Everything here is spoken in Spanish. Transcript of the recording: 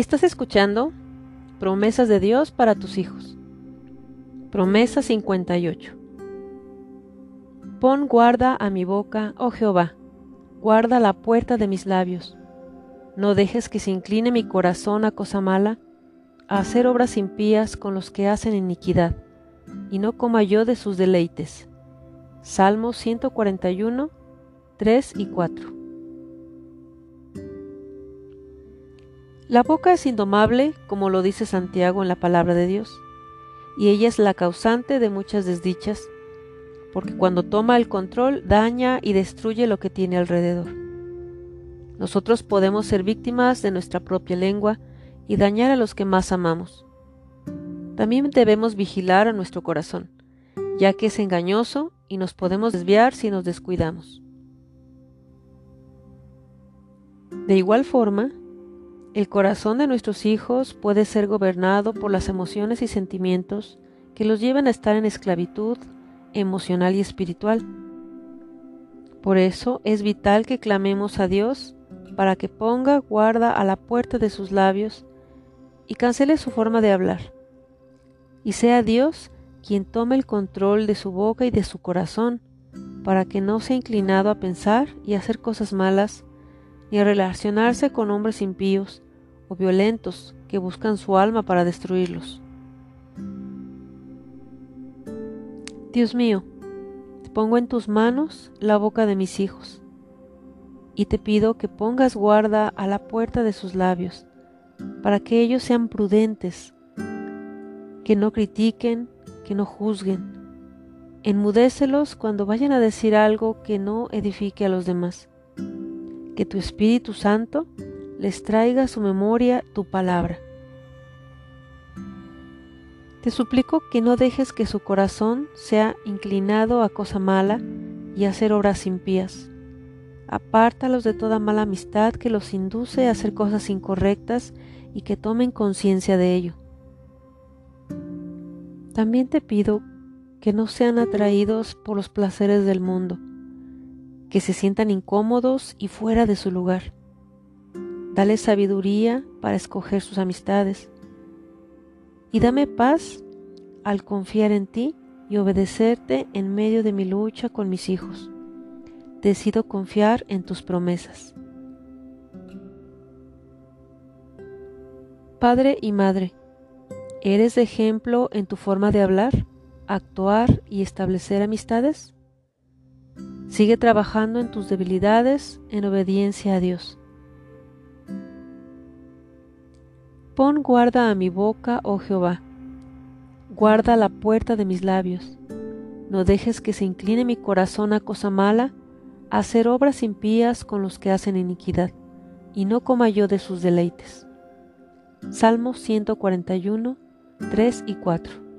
Estás escuchando Promesas de Dios para tus hijos. Promesa 58. Pon guarda a mi boca, oh Jehová, guarda la puerta de mis labios. No dejes que se incline mi corazón a cosa mala, a hacer obras impías con los que hacen iniquidad, y no coma yo de sus deleites. Salmos 141, 3 y 4. La boca es indomable, como lo dice Santiago en la palabra de Dios, y ella es la causante de muchas desdichas, porque cuando toma el control daña y destruye lo que tiene alrededor. Nosotros podemos ser víctimas de nuestra propia lengua y dañar a los que más amamos. También debemos vigilar a nuestro corazón, ya que es engañoso y nos podemos desviar si nos descuidamos. De igual forma, el corazón de nuestros hijos puede ser gobernado por las emociones y sentimientos que los llevan a estar en esclavitud emocional y espiritual. Por eso es vital que clamemos a Dios para que ponga guarda a la puerta de sus labios y cancele su forma de hablar, y sea Dios quien tome el control de su boca y de su corazón, para que no sea inclinado a pensar y hacer cosas malas ni a relacionarse con hombres impíos o violentos que buscan su alma para destruirlos. Dios mío, te pongo en tus manos la boca de mis hijos, y te pido que pongas guarda a la puerta de sus labios, para que ellos sean prudentes, que no critiquen, que no juzguen. Enmudécelos cuando vayan a decir algo que no edifique a los demás que tu Espíritu Santo les traiga a su memoria tu palabra. Te suplico que no dejes que su corazón sea inclinado a cosa mala y a hacer obras impías. Apártalos de toda mala amistad que los induce a hacer cosas incorrectas y que tomen conciencia de ello. También te pido que no sean atraídos por los placeres del mundo, que se sientan incómodos y fuera de su lugar. Dale sabiduría para escoger sus amistades. Y dame paz al confiar en ti y obedecerte en medio de mi lucha con mis hijos. Decido confiar en tus promesas. Padre y Madre, ¿eres ejemplo en tu forma de hablar, actuar y establecer amistades? Sigue trabajando en tus debilidades en obediencia a Dios. Pon guarda a mi boca, oh Jehová. Guarda la puerta de mis labios. No dejes que se incline mi corazón a cosa mala, a hacer obras impías con los que hacen iniquidad, y no coma yo de sus deleites. Salmos 141, 3 y 4.